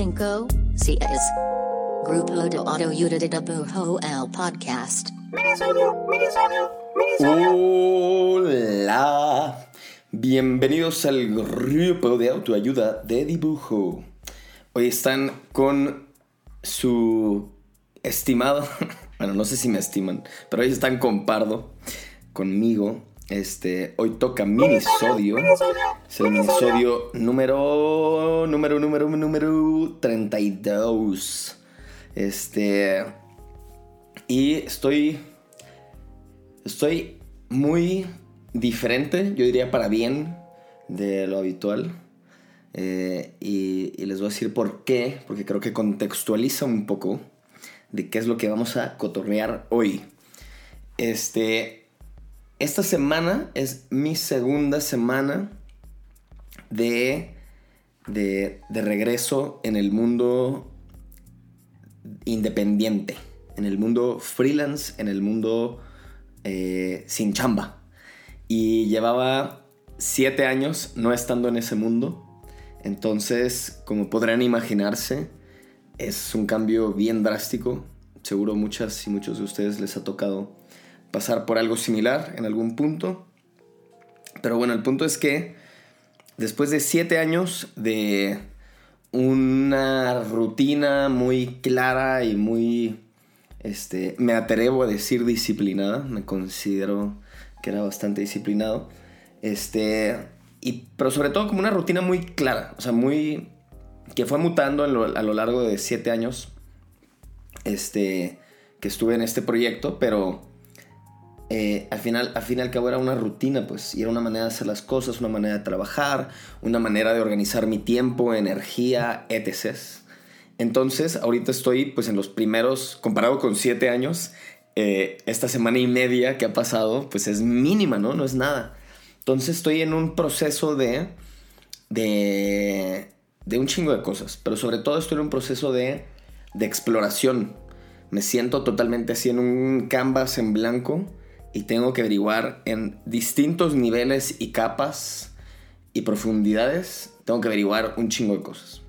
CS. Grupo de Auto el Podcast. Hola. Bienvenidos al grupo de autoayuda de dibujo. Hoy están con su estimado, bueno, no sé si me estiman, pero hoy están con Pardo, conmigo, este, hoy toca minisodio. Es el minisodio número, número, número, número 32. Este, y estoy, estoy muy diferente, yo diría para bien de lo habitual. Eh, y, les voy a decir por qué, porque creo que contextualiza un poco de qué es lo que vamos a cotorrear hoy. Este, esta semana es mi segunda semana de, de, regreso en el mundo independiente, en el mundo freelance, en el mundo eh, sin chamba. Y llevaba siete años no estando en ese mundo. Entonces, como podrán imaginarse, es un cambio bien drástico. Seguro muchas y muchos de ustedes les ha tocado pasar por algo similar en algún punto. Pero bueno, el punto es que después de siete años de una rutina muy clara y muy, este, me atrevo a decir disciplinada, me considero que era bastante disciplinado, este, y, pero sobre todo como una rutina muy clara, o sea, muy, que fue mutando a lo, largo de siete años, este, que estuve en este proyecto, pero eh, al, final, al fin y al cabo era una rutina, pues, y era una manera de hacer las cosas, una manera de trabajar, una manera de organizar mi tiempo, energía, etc. Entonces, ahorita estoy, pues, en los primeros, comparado con siete años, eh, esta semana y media que ha pasado, pues es mínima, ¿no? No es nada. Entonces estoy en un proceso de, de, de un chingo de cosas, pero sobre todo estoy en un proceso de, de exploración. Me siento totalmente así en un canvas en blanco y tengo que averiguar en distintos niveles y capas y profundidades, tengo que averiguar un chingo de cosas.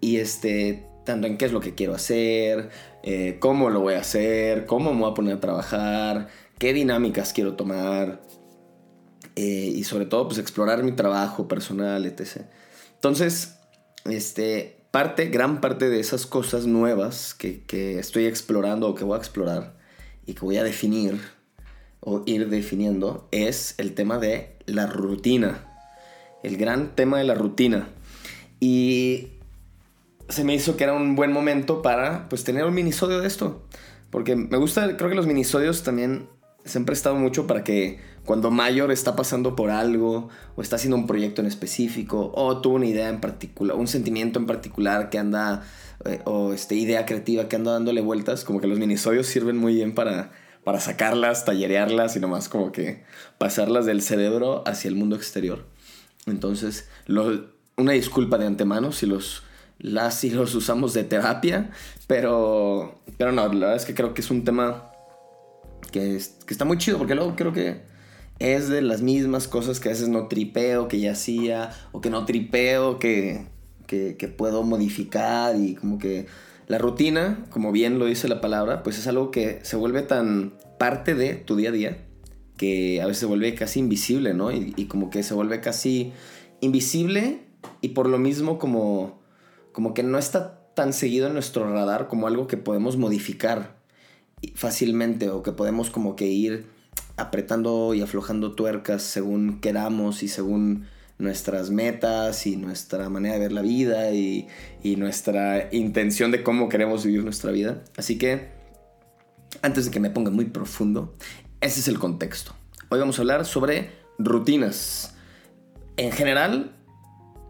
Y este, tanto en qué es lo que quiero hacer, eh, cómo lo voy a hacer, cómo me voy a poner a trabajar, qué dinámicas quiero tomar eh, y sobre todo pues explorar mi trabajo personal, etc. Entonces, este, parte, gran parte de esas cosas nuevas que, que estoy explorando o que voy a explorar y que voy a definir o ir definiendo es el tema de la rutina. El gran tema de la rutina. Y se me hizo que era un buen momento para pues tener un minisodio de esto. Porque me gusta, creo que los minisodios también se han prestado mucho para que cuando Mayor está pasando por algo o está haciendo un proyecto en específico o tuvo una idea en particular, un sentimiento en particular que anda eh, o este idea creativa que anda dándole vueltas, como que los minisodios sirven muy bien para para sacarlas, tallerearlas y nomás como que pasarlas del cerebro hacia el mundo exterior. Entonces, una disculpa de antemano si los las los usamos de terapia, pero, pero no, la verdad es que creo que es un tema que, está muy chido, porque luego creo que es de las mismas cosas que a veces no tripeo, que ya hacía, o que no tripeo, que, que, que puedo modificar y como que la rutina, como bien lo dice la palabra, pues es algo que se vuelve tan parte de tu día a día que a veces se vuelve casi invisible, ¿no? Y, como que se vuelve casi invisible y por lo mismo como, como que no está tan seguido en nuestro radar como algo que podemos modificar fácilmente o que podemos como que ir apretando y aflojando tuercas según queramos y según nuestras metas y nuestra manera de ver la vida y, nuestra intención de cómo queremos vivir nuestra vida. Así que, antes de que me ponga muy profundo, ese es el contexto. Hoy vamos a hablar sobre rutinas. En general,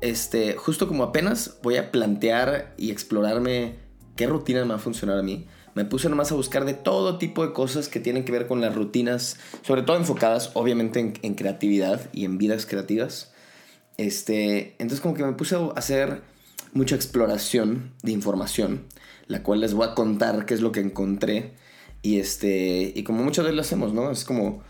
este, justo como apenas voy a plantear y explorarme qué rutina me va a funcionar a mí, me puse nomás a buscar de todo tipo de cosas que tienen que ver con las rutinas, sobre todo enfocadas obviamente en, en creatividad y en vidas creativas. Este, entonces como que me puse a hacer mucha exploración de información, la cual les voy a contar qué es lo que encontré. Y este, como muchas veces lo hacemos, ¿no? Es como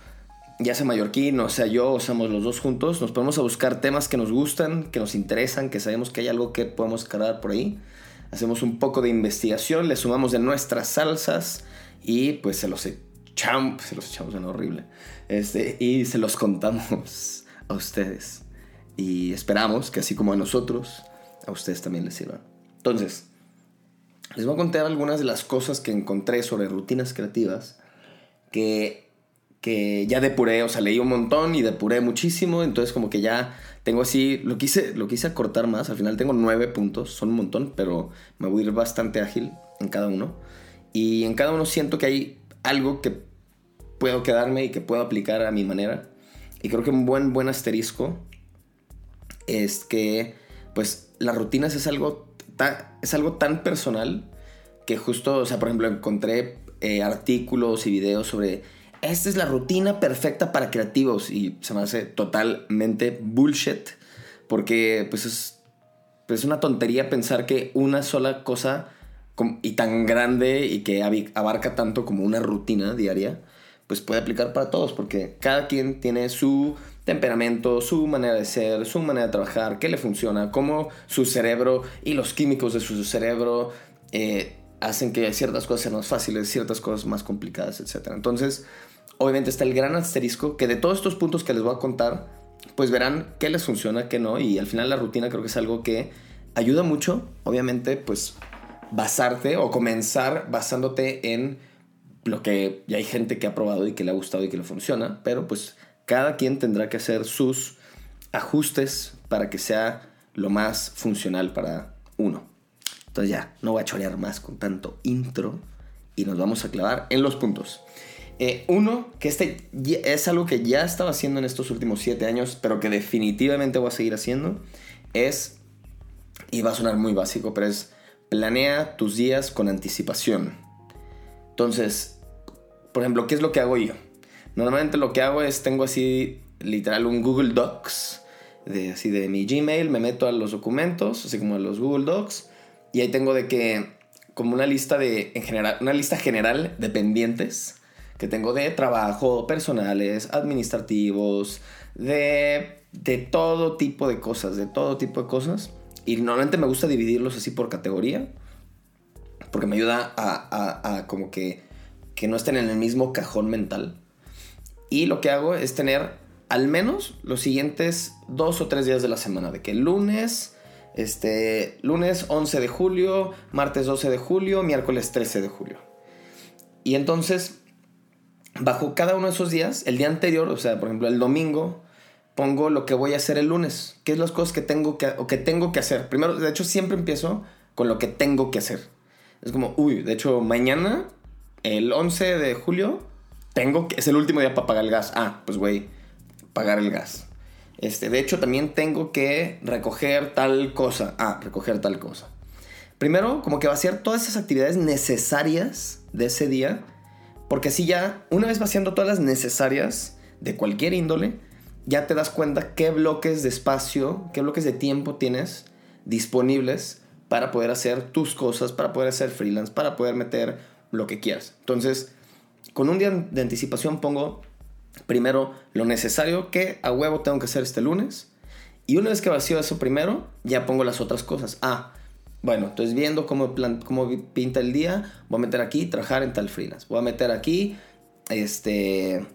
ya sea mallorquín, o sea yo, o seamos los dos juntos, nos ponemos a buscar temas que nos gustan, que nos interesan, que sabemos que hay algo que podemos cargar por ahí. Hacemos un poco de investigación, le sumamos de nuestras salsas y pues se los echamos, se los echamos en horrible. Este, y se los contamos a ustedes. Y esperamos que así como a nosotros, a ustedes también les sirvan. Entonces, les voy a contar algunas de las cosas que encontré sobre rutinas creativas que, que ya depuré, o sea, leí un montón y depuré muchísimo, entonces como que ya tengo así, lo quise, lo quise acortar más, al final tengo nueve puntos, son un montón, pero me voy a ir bastante ágil en cada uno. Y en cada uno siento que hay algo que puedo quedarme y que puedo aplicar a mi manera. Y creo que un buen, buen asterisco es que, pues, las rutinas es algo, es algo tan personal que justo, o sea, por ejemplo, encontré eh, artículos y videos sobre esta es la rutina perfecta para creativos y se me hace totalmente bullshit porque pues es, pues, es una tontería pensar que una sola cosa y tan grande y que abarca tanto como una rutina diaria pues puede aplicar para todos, porque cada quien tiene su temperamento, su manera de ser, su manera de trabajar, qué le funciona, cómo su cerebro y los químicos de su cerebro eh, hacen que ciertas cosas sean más fáciles, ciertas cosas más complicadas, etc. Entonces, obviamente está el gran asterisco que de todos estos puntos que les voy a contar, pues verán qué les funciona, qué no, y al final la rutina creo que es algo que ayuda mucho, obviamente, pues basarte o comenzar basándote en lo que ya hay gente que ha probado y que le ha gustado y que le funciona, pero pues cada quien tendrá que hacer sus ajustes para que sea lo más funcional para uno. Entonces ya, no voy a chorear más con tanto intro y nos vamos a clavar en los puntos. Eh, uno, que este es algo que ya estaba haciendo en estos últimos siete años, pero que definitivamente voy a seguir haciendo, es, y va a sonar muy básico, pero es planea tus días con anticipación. Entonces, por ejemplo, ¿qué es lo que hago yo? Normalmente lo que hago es, tengo así literal un Google Docs, de, así de mi Gmail, me meto a los documentos, así como a los Google Docs, y ahí tengo de que, como una lista de, en general, una lista general de pendientes que tengo de trabajo, personales, administrativos, de, de todo tipo de cosas, de todo tipo de cosas. Y normalmente me gusta dividirlos así por categoría, porque me ayuda a, a, a como que que no estén en el mismo cajón mental. Y lo que hago es tener al menos los siguientes dos o tres días de la semana. De que lunes, este, lunes 11 de julio, martes 12 de julio, miércoles 13 de julio. Y entonces, bajo cada uno de esos días, el día anterior, o sea, por ejemplo, el domingo, pongo lo que voy a hacer el lunes. ¿Qué es las cosas que tengo que, o que tengo que hacer? Primero, de hecho, siempre empiezo con lo que tengo que hacer. Es como, uy, de hecho, mañana el 11 de julio tengo que, es el último día para pagar el gas. Ah, pues güey, pagar el gas. Este, de hecho, también tengo que recoger tal cosa. Ah, recoger tal cosa. Primero, como que vaciar todas esas actividades necesarias de ese día. Porque así ya, una vez vaciando todas las necesarias de cualquier índole, ya te das cuenta qué bloques de espacio, qué bloques de tiempo tienes disponibles para poder hacer tus cosas, para poder hacer freelance, para poder meter lo que quieras. Entonces, con un día de anticipación pongo primero lo necesario que a huevo tengo que hacer este lunes. Y una vez que vacío eso primero, ya pongo las otras cosas. Ah, bueno, entonces viendo cómo, cómo pinta el día, voy a meter aquí trabajar en tal freelance. Voy a meter aquí, este,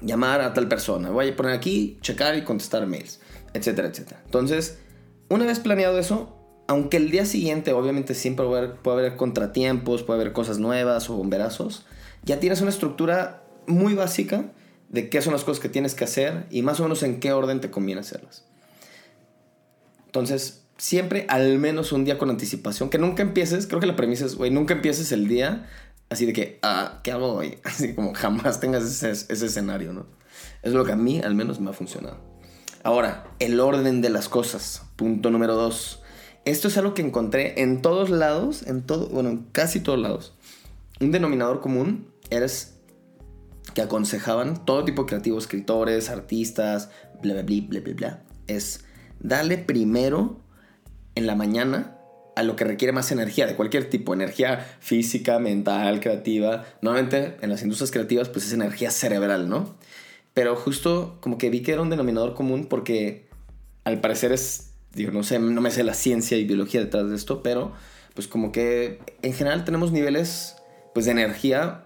llamar a tal persona. Voy a poner aquí, checar y contestar mails, etcétera, etcétera. Entonces, una vez planeado eso, aunque el día siguiente obviamente siempre puede haber, contratiempos, puede haber cosas nuevas o bomberazos, ya tienes una estructura muy básica de qué son las cosas que tienes que hacer y más o menos en qué orden te conviene hacerlas. Entonces, siempre al menos un día con anticipación, que nunca empieces, creo que la premisa es, güey, nunca empieces el día así de que, ah, ¿qué hago hoy? Así como jamás tengas ese, ese escenario, ¿no? Es lo que a mí al menos me ha funcionado. Ahora, el orden de las cosas. Punto número dos esto es algo que encontré en todos lados, en todo, bueno, en casi todos lados. Un denominador común es que aconsejaban todo tipo de creativos, escritores, artistas, bla, bla, bla, bla, bla, bla. Es darle primero en la mañana a lo que requiere más energía, de cualquier tipo, energía física, mental, creativa. Normalmente en las industrias creativas pues es energía cerebral, ¿no? pero justo como que vi que era un denominador común porque al parecer es, digo, no sé, no me sé la ciencia y biología detrás de esto, pero pues como que en general tenemos niveles pues de energía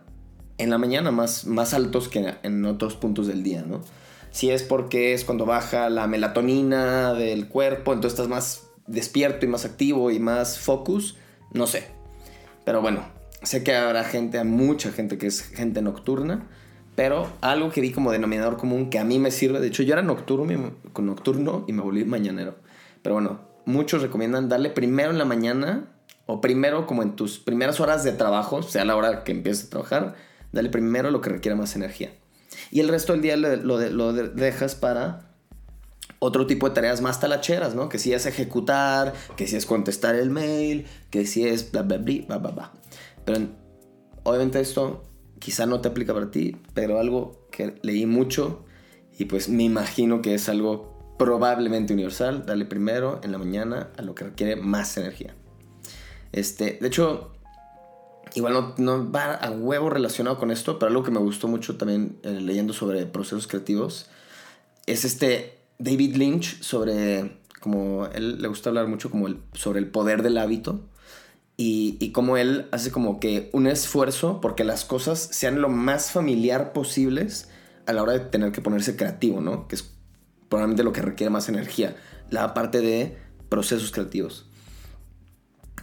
en la mañana más, más altos que en otros puntos del día, ¿no? Si es porque es cuando baja la melatonina del cuerpo, entonces estás más despierto y más activo y más focus, no sé. Pero bueno, sé que habrá gente, mucha gente que es gente nocturna, pero algo que vi como denominador común que a mí me sirve, de hecho yo era nocturno, nocturno y me volví mañanero. Pero bueno, muchos recomiendan darle primero en la mañana o primero como en tus primeras horas de trabajo, sea la hora que empieces a trabajar, dale primero lo que requiera más energía. Y el resto del día lo, lo, dejas para otro tipo de tareas más talacheras, ¿no? Que si es ejecutar, que si es contestar el mail, que si es bla, bla, bla, bla, bla. Pero obviamente esto quizá no te aplica para ti, pero algo que leí mucho y pues me imagino que es algo probablemente universal, dale primero en la mañana a lo que requiere más energía. Este, de hecho, igual no, va a huevo relacionado con esto, pero algo que me gustó mucho también eh, leyendo sobre procesos creativos es este David Lynch sobre, como él le gusta hablar mucho como el, sobre el poder del hábito y, y cómo él hace como que un esfuerzo porque las cosas sean lo más familiar posibles a la hora de tener que ponerse creativo, ¿no? Que es probablemente lo que requiere más energía, la parte de procesos creativos.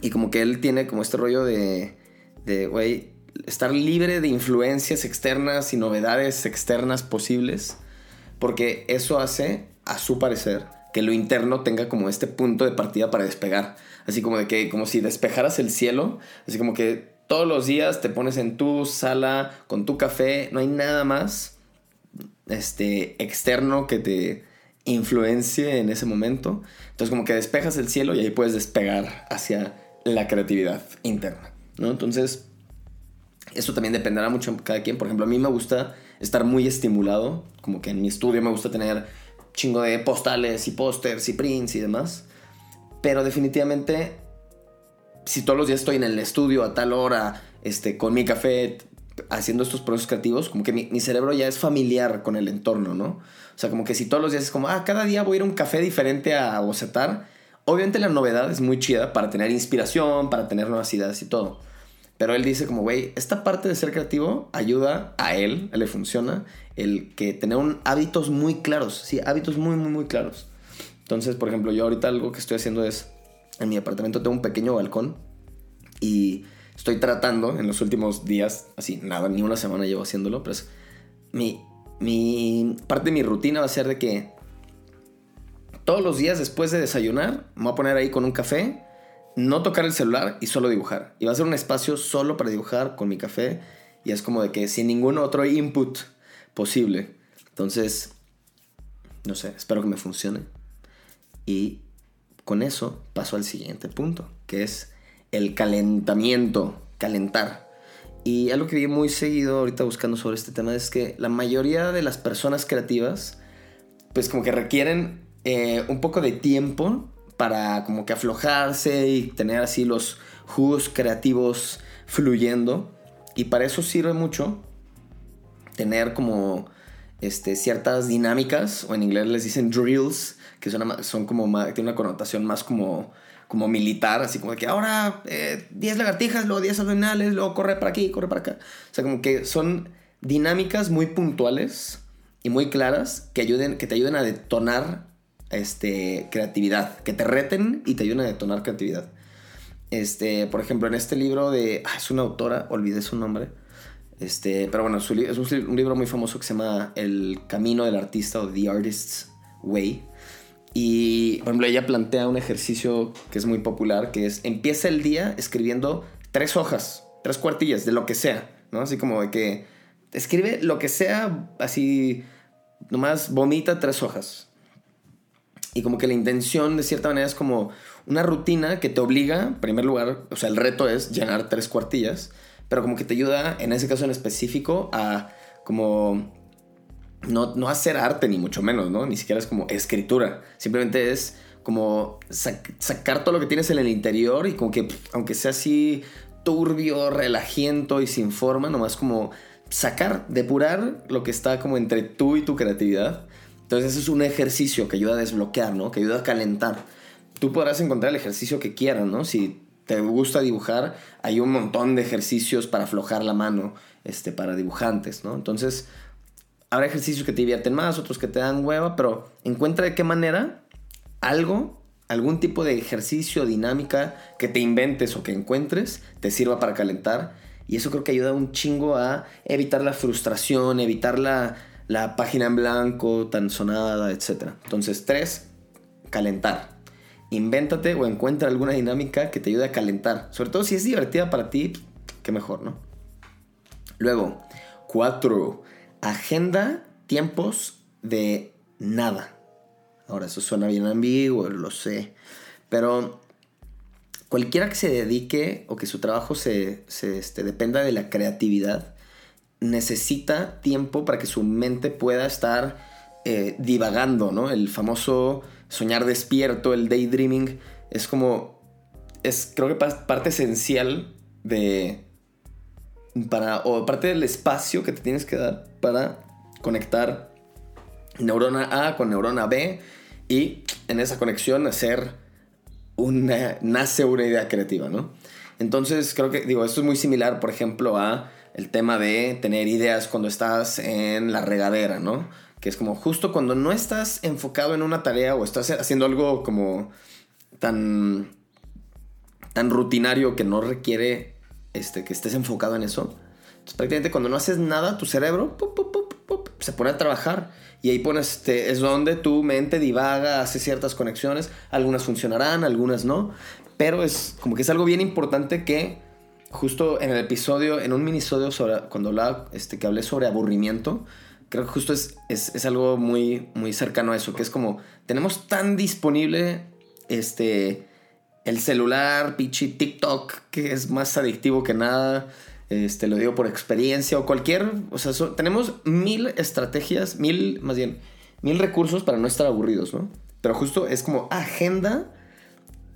Y como que él tiene como este rollo de, de, estar libre de influencias externas y novedades externas posibles, porque eso hace, a su parecer, que lo interno tenga como este punto de partida para despegar. Así como de que, como si despejaras el cielo, así como que todos los días te pones en tu sala con tu café, no hay nada más este, externo que te influencie en ese momento. Entonces como que despejas el cielo y ahí puedes despegar hacia la creatividad interna, ¿no? Entonces, eso también dependerá mucho de cada quien. Por ejemplo, a mí me gusta estar muy estimulado, como que en mi estudio me gusta tener chingo de postales y pósters y prints y demás. Pero definitivamente, si todos los días estoy en el estudio a tal hora, este, con mi café, haciendo estos procesos creativos, como que mi, mi, cerebro ya es familiar con el entorno, ¿no? O sea, como que si todos los días es como, ah, cada día voy a ir a un café diferente a bocetar, Obviamente la novedad es muy chida para tener inspiración, para tener nuevas ideas y todo. Pero él dice como, güey, esta parte de ser creativo ayuda a él, le funciona, el que tener un, hábitos muy claros, sí, hábitos muy, muy, muy claros. Entonces, por ejemplo, yo ahorita algo que estoy haciendo es, en mi apartamento tengo un pequeño balcón y estoy tratando en los últimos días, así, nada, ni una semana llevo haciéndolo, pero es, mi, mi, parte de mi rutina va a ser de que todos los días después de desayunar, me voy a poner ahí con un café, no tocar el celular y solo dibujar. Y va a ser un espacio solo para dibujar con mi café. Y es como de que sin ningún otro input posible. Entonces, no sé, espero que me funcione. Y con eso paso al siguiente punto, que es el calentamiento, calentar. Y algo que vi muy seguido ahorita buscando sobre este tema es que la mayoría de las personas creativas, pues como que requieren eh, un poco de tiempo para como que aflojarse y tener así los jugos creativos fluyendo. Y para eso sirve mucho tener como este, ciertas dinámicas, o en inglés les dicen drills, que son, son como tiene una connotación más como, como militar, así como que ahora 10 eh, lagartijas, luego 10 abdominales, luego corre para aquí, corre para acá. O sea, como que son dinámicas muy puntuales y muy claras que, ayuden, que te ayuden a detonar este, creatividad, que te reten y te ayuden a detonar creatividad. Este, por ejemplo, en este libro de... Ah, es una autora, olvidé su nombre. Este, pero bueno, es un, libro muy famoso que se llama El Camino del Artista o The Artist's Way. Y, por ejemplo, ella plantea un ejercicio que es muy popular, que es empieza el día escribiendo tres hojas, tres cuartillas, de lo que sea, ¿no? Así como de que escribe lo que sea, así, nomás vomita tres hojas. Y como que la intención de cierta manera es como una rutina que te obliga, en primer lugar, o sea, el reto es llenar tres cuartillas, pero como que te ayuda, en ese caso en específico, a como no, no hacer arte ni mucho menos, ¿no? Ni siquiera es como escritura, simplemente es como sacar todo lo que tienes en el interior y como que, aunque sea así turbio, relajiento y sin forma, nomás como sacar, depurar lo que está como entre tú y tu creatividad. Entonces eso es un ejercicio que ayuda a desbloquear, ¿no? Que ayuda a calentar. Tú podrás encontrar el ejercicio que quieras, ¿no? Si te gusta dibujar, hay un montón de ejercicios para aflojar la mano, este, para dibujantes, ¿no? Entonces, habrá ejercicios que te divierten más, otros que te dan hueva, pero encuentra de qué manera algo, algún tipo de ejercicio, dinámica que te inventes o que encuentres, te sirva para calentar. Y eso creo que ayuda un chingo a evitar la frustración, evitar la, la página en blanco tan sonada, etc. Entonces, tres, calentar. Invéntate o encuentra alguna dinámica que te ayude a calentar. Sobre todo si es divertida para ti, qué mejor, ¿no? Luego, cuatro, agenda tiempos de nada. Ahora, eso suena bien ambiguo, lo sé. Pero cualquiera que se dedique o que su trabajo se, este, dependa de la creatividad, necesita tiempo para que su mente pueda estar eh, divagando, ¿no? El famoso soñar despierto, el daydreaming, es como, es creo que parte esencial de, para, o parte del espacio que te tienes que dar para conectar neurona A con neurona B y en esa conexión hacer una, nace una idea creativa, ¿no? Entonces creo que, digo, esto es muy similar, por ejemplo, a el tema de tener ideas cuando estás en la regadera, ¿no? Que es como justo cuando no estás enfocado en una tarea o estás haciendo algo como tan, tan rutinario que no requiere este, que estés enfocado en eso. Entonces prácticamente cuando no haces nada, tu cerebro se pone a trabajar y ahí pones, este, es donde tu mente divaga, hace ciertas conexiones, algunas funcionarán, algunas no, pero es como que es algo bien importante que justo en el episodio, en un minisodio sobre, cuando hablaba, este, que hablé sobre aburrimiento, creo que justo es, es, algo muy, muy cercano a eso, que es como, tenemos tan disponible este, el celular, pichi TikTok, que es más adictivo que nada, este, lo digo por experiencia o cualquier, o sea, tenemos mil estrategias, mil, más bien, mil recursos para no estar aburridos, ¿no? Pero justo es como agenda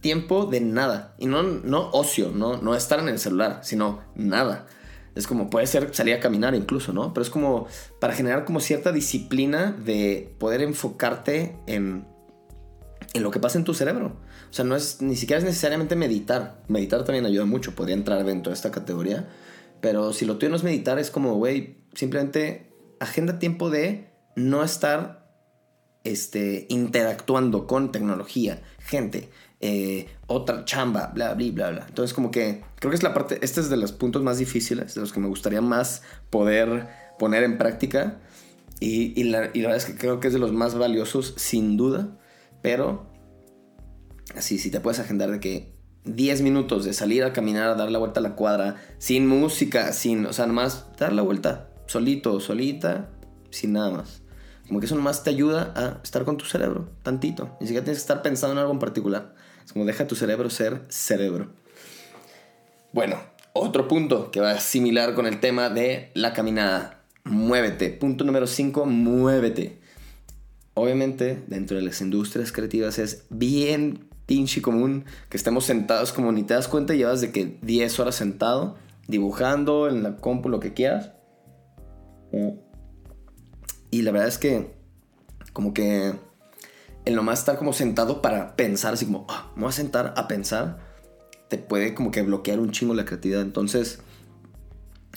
tiempo de nada. Y no, no ocio, no, no estar en el celular, sino nada. Es como, puede ser salir a caminar incluso, ¿no? Pero es como para generar como cierta disciplina de poder enfocarte en, en lo que pasa en tu cerebro. O sea, no es, ni siquiera es necesariamente meditar. Meditar también ayuda mucho, podría entrar dentro de esta categoría. Pero si lo tuyo no es meditar, es como, güey, simplemente agenda tiempo de no estar este, interactuando con tecnología, gente, eh, otra chamba, bla, bla, bla, bla. Entonces, como que creo que es la parte, este es de los puntos más difíciles, de los que me gustaría más poder poner en práctica. Y, la, y la verdad es que creo que es de los más valiosos, sin duda. Pero, así, si te puedes agendar de que 10 minutos de salir a caminar, a dar la vuelta a la cuadra, sin música, sin, o sea, nomás dar la vuelta, solito, solita, sin nada más. Como que eso nomás te ayuda a estar con tu cerebro, tantito. Ni siquiera tienes que estar pensando en algo en particular. Como deja tu cerebro ser cerebro. Bueno, otro punto que va similar con el tema de la caminada. Muévete. Punto número 5, muévete. Obviamente, dentro de las industrias creativas es bien pinche común que estemos sentados como ni te das cuenta llevas de que 10 horas sentado, dibujando en la compu, lo que quieras. Y la verdad es que, como que el nomás estar como sentado para pensar, así como, ah, me voy a sentar a pensar, te puede como que bloquear un chingo la creatividad. Entonces,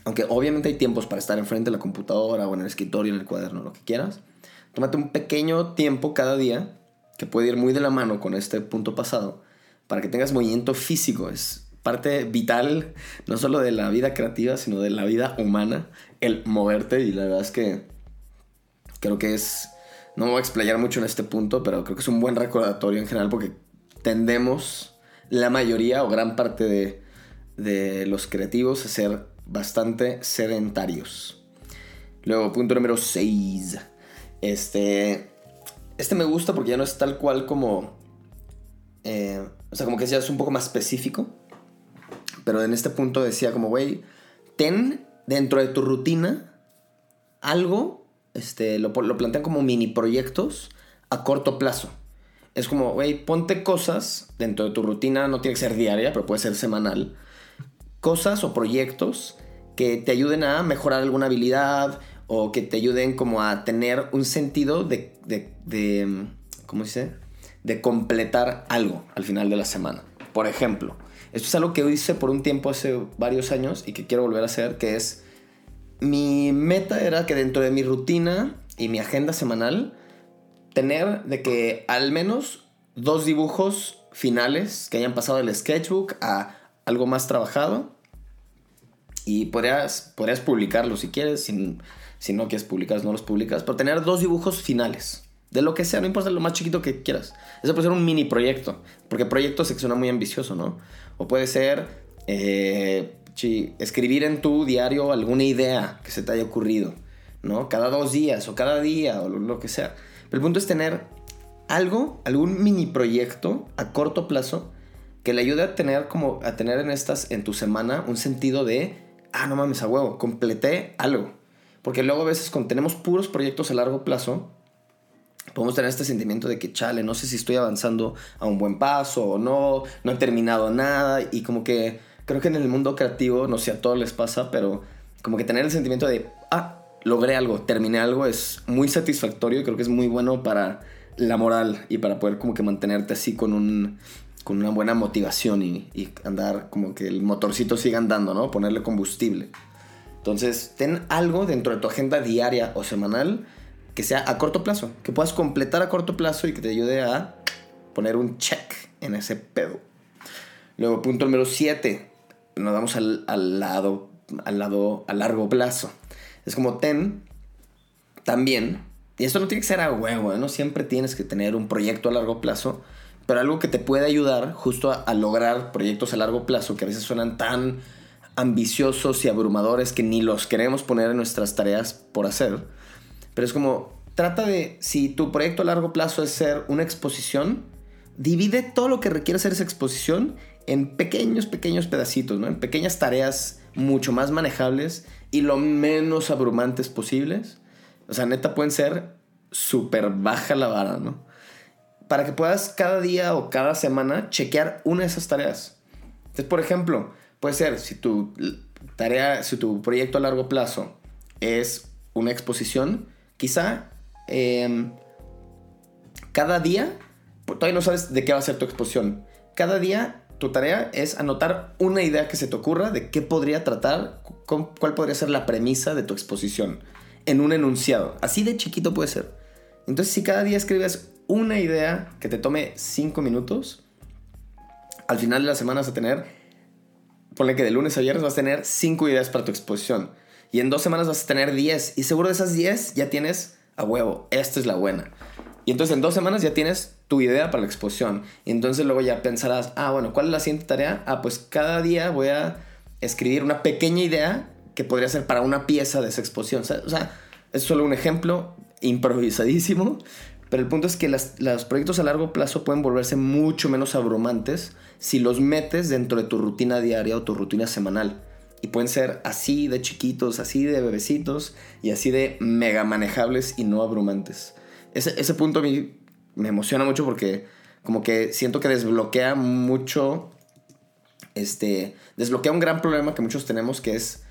aunque obviamente hay tiempos para estar enfrente de la computadora o en el escritorio, en el cuaderno, lo que quieras, tómate un pequeño tiempo cada día que puede ir muy de la mano con este punto pasado para que tengas movimiento físico. Es parte vital no solo de la vida creativa, sino de la vida humana, el moverte. Y la verdad es que creo que es, no me voy a explayar mucho en este punto, pero creo que es un buen recordatorio en general porque tendemos la mayoría o gran parte de, de los creativos a ser bastante sedentarios. Luego, punto número 6. Este, este me gusta porque ya no es tal cual como... Eh, o sea, como que ya es un poco más específico. Pero en este punto decía como, güey, ten dentro de tu rutina algo este, lo, lo plantean como mini proyectos a corto plazo. Es como, güey, ponte cosas dentro de tu rutina, no tiene que ser diaria, pero puede ser semanal. Cosas o proyectos que te ayuden a mejorar alguna habilidad o que te ayuden como a tener un sentido de, de, ¿cómo dice? De completar algo al final de la semana. Por ejemplo, esto es algo que hice por un tiempo hace varios años y que quiero volver a hacer, que es mi meta era que dentro de mi rutina y mi agenda semanal tener de que al menos dos dibujos finales que hayan pasado del sketchbook a algo más trabajado y podrías, podrías publicarlos si quieres, si, si no quieres publicarlos no los publicas, pero tener dos dibujos finales. De lo que sea, no importa lo más chiquito que quieras. Eso puede ser un mini proyecto, porque proyecto se suena muy ambicioso, ¿no? O puede ser eh, escribir en tu diario alguna idea que se te haya ocurrido, ¿no? Cada dos días o cada día o lo, que sea. Pero el punto es tener algo, algún mini proyecto a corto plazo que le ayude a tener como a tener en estas en tu semana un sentido de ah no mames a huevo completé algo porque luego a veces cuando tenemos puros proyectos a largo plazo podemos tener este sentimiento de que, chale, no sé si estoy avanzando a un buen paso o no, no he terminado nada y como que creo que en el mundo creativo, no sé, a todos les pasa, pero como que tener el sentimiento de, ah, logré algo, terminé algo es muy satisfactorio y creo que es muy bueno para la moral y para poder como que mantenerte así con un con una buena motivación y, y andar como que el motorcito siga andando, ¿no? Ponerle combustible. Entonces, ten algo dentro de tu agenda diaria o semanal que sea a corto plazo, que puedas completar a corto plazo y que te ayude a poner un check en ese pedo. Luego, punto número 7, nos vamos al, lado, al lado a largo plazo. Es como ten también, y esto no tiene que ser a huevo, ¿eh? no siempre tienes que tener un proyecto a largo plazo, pero algo que te puede ayudar justo a, a lograr proyectos a largo plazo que a veces suenan tan ambiciosos y abrumadores que ni los queremos poner en nuestras tareas por hacer pero es como, trata de, si tu proyecto a largo plazo es ser una exposición, divide todo lo que requiere hacer esa exposición en pequeños, pequeños pedacitos, ¿no? En pequeñas tareas mucho más manejables y lo menos abrumantes posibles. O sea, neta pueden ser súper baja la vara, ¿no? Para que puedas cada día o cada semana chequear una de esas tareas. Entonces, por ejemplo, puede ser si tu tarea, si tu proyecto a largo plazo es una exposición, Quizá em, cada día, todavía no sabes de qué va a ser tu exposición. Cada día tu tarea es anotar una idea que se te ocurra de qué podría tratar, cuál podría ser la premisa de tu exposición en un enunciado. Así de chiquito puede ser. Entonces, si cada día escribes una idea que te tome cinco minutos, al final de la semana vas a tener, ponle que de lunes a viernes vas a tener cinco ideas para tu exposición. Y en dos semanas vas a tener 10. Y seguro de esas 10 ya tienes a huevo, esta es la buena. Y entonces en dos semanas ya tienes tu idea para la exposición. Y entonces luego ya pensarás, ah, bueno, ¿cuál es la siguiente tarea? Ah, pues cada día voy a escribir una pequeña idea que podría ser para una pieza de esa exposición. O sea, es solo un ejemplo improvisadísimo. Pero el punto es que los proyectos a largo plazo pueden volverse mucho menos abrumantes si los metes dentro de tu rutina diaria o tu rutina semanal. Y pueden ser así de chiquitos, así de bebecitos y así de mega manejables y no abrumantes. Ese, ese punto a mí me emociona mucho porque como que siento que desbloquea mucho, este, desbloquea un gran problema que muchos tenemos que es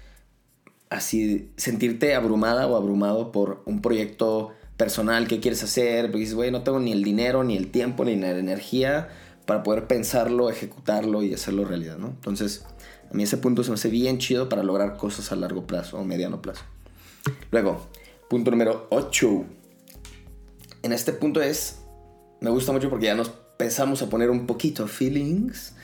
así sentirte abrumada o abrumado por un proyecto personal que quieres hacer, porque dices, güey, no tengo ni el dinero, ni el tiempo, ni la energía para poder pensarlo, ejecutarlo y hacerlo realidad, ¿no? Entonces, a mí ese punto se me hace bien chido para lograr cosas a largo plazo o mediano plazo. Luego, punto número 8. En este punto es, me gusta mucho porque ya nos empezamos a poner un poquito feelings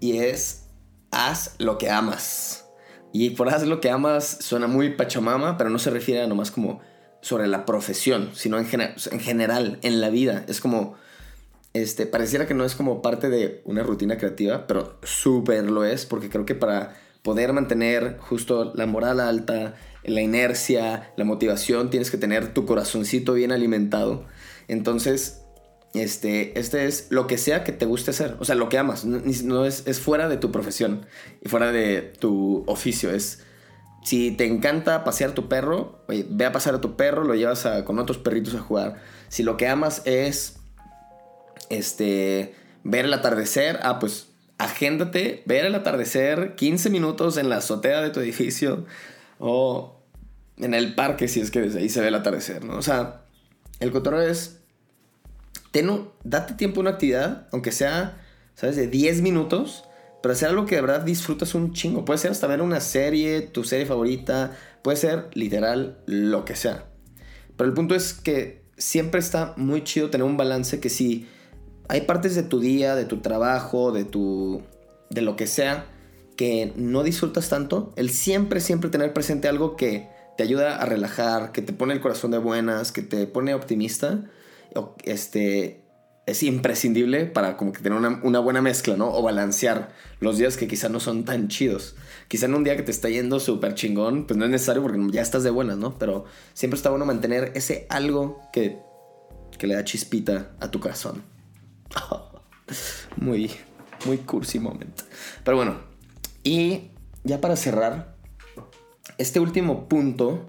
y es, haz lo que amas. Y por haz lo que amas suena muy pachamama, pero no se refiere a nomás como sobre la profesión, sino en, en general, en la vida. Es como este, pareciera que no es como parte de una rutina creativa, pero súper lo es, porque creo que para poder mantener justo la moral alta, la inercia, la motivación, tienes que tener tu corazoncito bien alimentado. Entonces, este, este es lo que sea que te guste hacer, o sea, lo que amas, no, es, es, fuera de tu profesión y fuera de tu oficio, es... Si te encanta pasear tu perro, ve a pasear a tu perro, lo llevas con otros perritos a jugar. Si lo que amas es este, ver el atardecer, ah, pues agéndate ver el atardecer 15 minutos en la azotea de tu edificio o en el parque si es que desde ahí se ve el atardecer, ¿no? O sea, el cotorreo es, date tiempo a una actividad, aunque sea, ¿sabes? De 10 minutos, pero hacer algo que de verdad disfrutas un chingo. Puede ser hasta ver una serie, tu serie favorita, puede ser literal lo que sea. Pero el punto es que siempre está muy chido tener un balance que si hay partes de tu día, de tu trabajo, de tu de lo que sea que no disfrutas tanto, el siempre siempre tener presente algo que te ayuda a relajar, que te pone el corazón de buenas, que te pone optimista, este es imprescindible para como que tener una, buena mezcla, ¿no? O balancear los días que quizá no son tan chidos. Quizá en un día que te está yendo súper chingón, pues no es necesario porque ya estás de buenas, ¿no? Pero siempre está bueno mantener ese algo que, que le da chispita a tu corazón. muy, muy cursi momento. Pero bueno, y ya para cerrar, este último punto,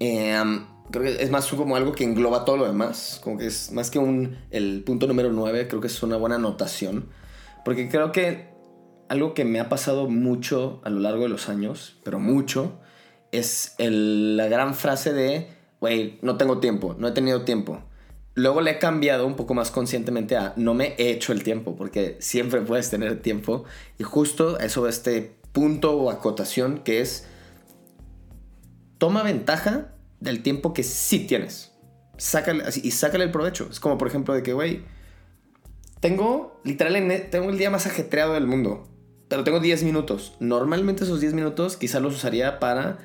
em, creo que es más como algo que engloba todo lo demás. Como que es más que un, el punto número 9, creo que es una buena anotación. Porque creo que algo que me ha pasado mucho a lo largo de los años, pero mucho, es la gran frase de, güey, no tengo tiempo, no he tenido tiempo. Luego le he cambiado un poco más conscientemente a no me he hecho el tiempo, porque siempre puedes tener tiempo. Y justo eso este punto o acotación que es, toma ventaja del tiempo que sí tienes. Sácale, y sácale el provecho. Es como por ejemplo de que, güey, tengo literalmente, tengo el día más ajetreado del mundo, pero tengo 10 minutos. Normalmente esos 10 minutos quizás los usaría para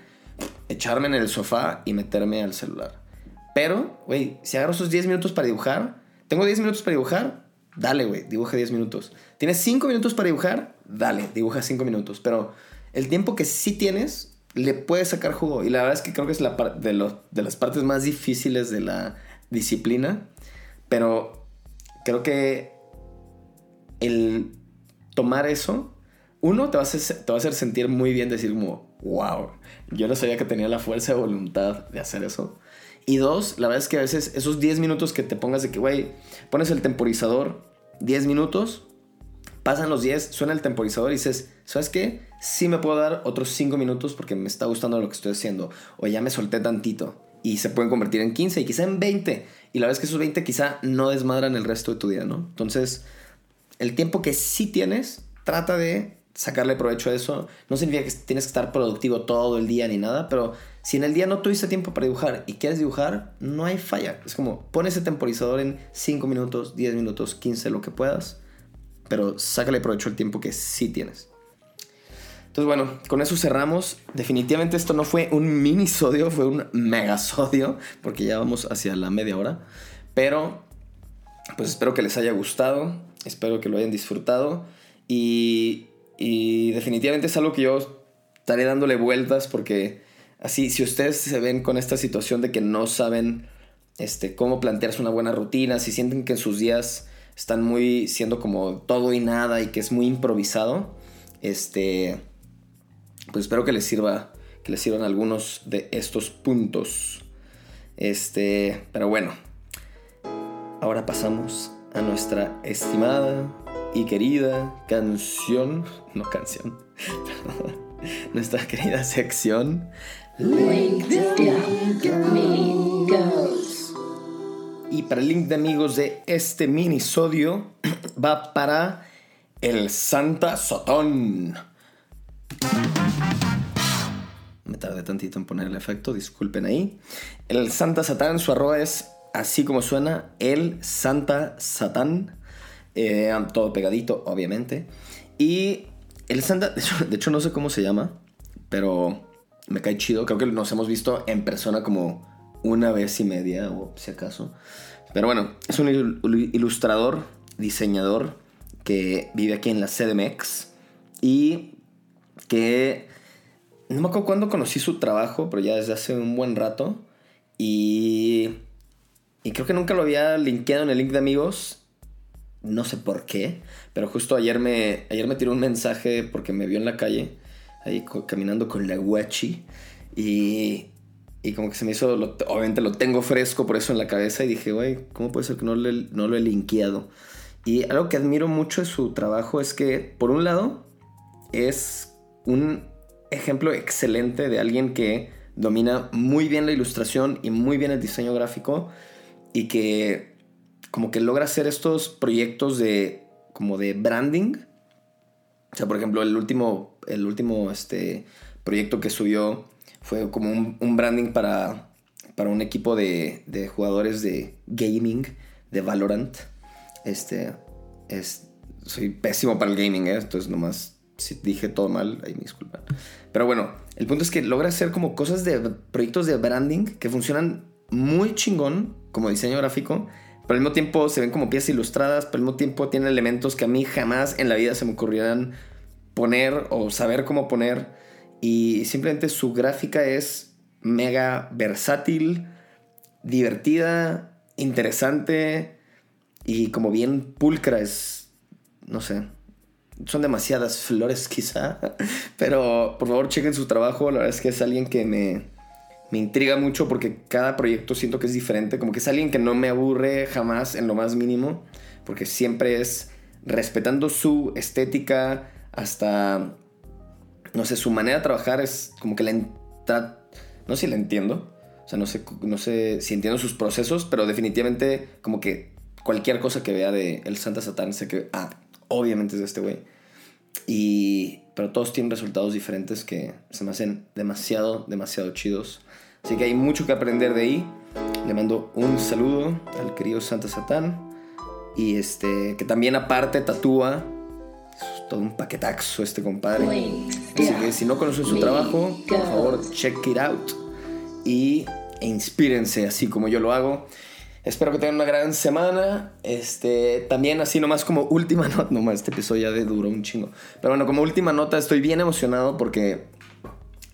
echarme en el sofá y meterme al celular. Pero, güey, si agarro esos 10 minutos para dibujar, tengo 10 minutos para dibujar, dale, güey, dibuja 10 minutos. Tienes 5 minutos para dibujar, dale, dibuja 5 minutos. Pero el tiempo que sí tienes, le puedes sacar jugo. Y la verdad es que creo que es de, las partes más difíciles de la disciplina. Pero creo que el tomar eso, uno, te va, a hacer, te va a sentir muy bien, decir como, wow, yo no sabía que tenía la fuerza de voluntad de hacer eso. Y dos, la verdad es que a veces esos 10 minutos que te pongas de que, güey, pones el temporizador 10 minutos, pasan los 10, suena el temporizador y dices, ¿sabes qué? Sí me puedo dar otros 5 minutos porque me está gustando lo que estoy haciendo. O ya me solté tantito. Y se pueden convertir en 15 y quizá en 20. Y la verdad es que esos 20 quizá no desmadran el resto de tu día, ¿no? Entonces, el tiempo que sí tienes, trata de sacarle provecho a eso. No significa que tienes que estar productivo todo el día ni nada, pero si en el día no tuviste tiempo para dibujar y quieres dibujar, no hay falla. Es como pon ese temporizador en 5 minutos, 10 minutos, 15, lo que puedas, pero sácale provecho al tiempo que sí tienes. Entonces, bueno, con eso cerramos. Definitivamente esto no fue un minisodio, fue un megasodio, porque ya vamos hacia la media hora. Pero, pues espero que les haya gustado, espero que lo hayan disfrutado. Y y definitivamente es algo que yo estaré dándole vueltas porque así, si ustedes se ven con esta situación de que no saben este, cómo plantearse una buena rutina, si sienten que en sus días están muy siendo como todo y nada y que es muy improvisado, este, pues espero que les sirva, que les sirvan algunos de estos puntos. Este, pero bueno, ahora pasamos a nuestra estimada y querida canción, no canción, nuestra querida sección. Link. Y para el link de amigos de este minisodio va para el Santa Sotón. Me tardé tantito en poner el efecto, disculpen ahí. El Santa Satán, su arroba es así como suena, el Santa Satán. Eh, todo pegadito, obviamente. Y el Santa, de hecho, no sé cómo se llama, pero me cae chido. Creo que nos hemos visto en persona como una vez y media, o si acaso. Pero bueno, es un ilustrador, diseñador que vive aquí en la CDMX y que no me acuerdo cuándo conocí su trabajo, pero ya desde hace un buen rato. Y, y creo que nunca lo había linkeado en el link de amigos no sé por qué, pero justo ayer me, ayer me tiró un mensaje porque me vio en la calle, ahí caminando con la guachi, y, y como que se me hizo, obviamente lo tengo fresco por eso en la cabeza, y dije, güey, ¿cómo puede ser que no, no lo he linkeado? Y algo que admiro mucho de su trabajo es que, por un lado, es un ejemplo excelente de alguien que domina muy bien la ilustración y muy bien el diseño gráfico y que como que logra hacer estos proyectos de como de branding. O sea, por ejemplo, el último, el último este, proyecto que subió fue como un, branding para, para un equipo de, de jugadores de gaming, de Valorant. Este, es, soy pésimo para el gaming, ¿eh? entonces nomás si dije todo mal, ahí me. Pero bueno, el punto es que logra hacer como cosas de proyectos de branding que funcionan muy chingón como diseño gráfico, pero al mismo tiempo se ven como piezas ilustradas, pero al mismo tiempo tienen elementos que a mí jamás en la vida se me ocurrieran poner o saber cómo poner. Y simplemente su gráfica es mega versátil, divertida, interesante y como bien pulcra, es, no sé, son demasiadas flores quizá, pero por favor chequen su trabajo, la verdad es que es alguien que me, me intriga mucho porque cada proyecto siento que es diferente, como que es alguien que no me aburre jamás en lo más mínimo, porque siempre es respetando su estética hasta, no sé, su manera de trabajar es como que la no sé si la entiendo, o sea, no sé, no sé si entiendo sus procesos, pero definitivamente como que cualquier cosa que vea de El Santa Satán, sé que, ah, obviamente es de este güey. Y, pero todos tienen resultados diferentes que se me hacen demasiado, demasiado chidos. Así que hay mucho que aprender de ahí. Le mando un saludo al querido Santa Satán. Y este, que también aparte tatúa. Todo un paquetaxo este compadre. Así que si no conocen su trabajo, por favor, check it out. Y e inspírense así como yo lo hago. Espero que tengan una gran semana. Este, también así nomás como última nota, nomás este episodio ya de duro un chingo. Pero bueno, como última nota estoy bien emocionado porque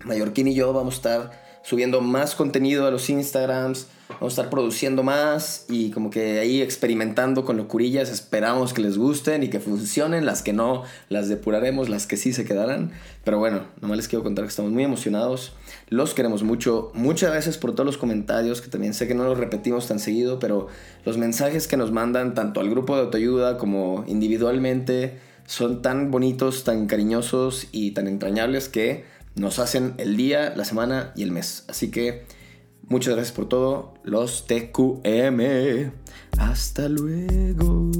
Mallorquín y yo vamos a estar subiendo más contenido a los Instagrams, vamos a estar produciendo más y como que ahí experimentando con locurillas, esperamos que les gusten y que funcionen, las que no las depuraremos, las que sí se quedarán, pero bueno, nomás les quiero contar que estamos muy emocionados, los queremos mucho, muchas gracias por todos los comentarios, que también sé que no los repetimos tan seguido, pero los mensajes que nos mandan tanto al grupo de autoayuda como individualmente son tan bonitos, tan cariñosos y tan entrañables que nos hacen el día, la semana y el mes. Así que muchas gracias por todo, los TQM. Hasta luego.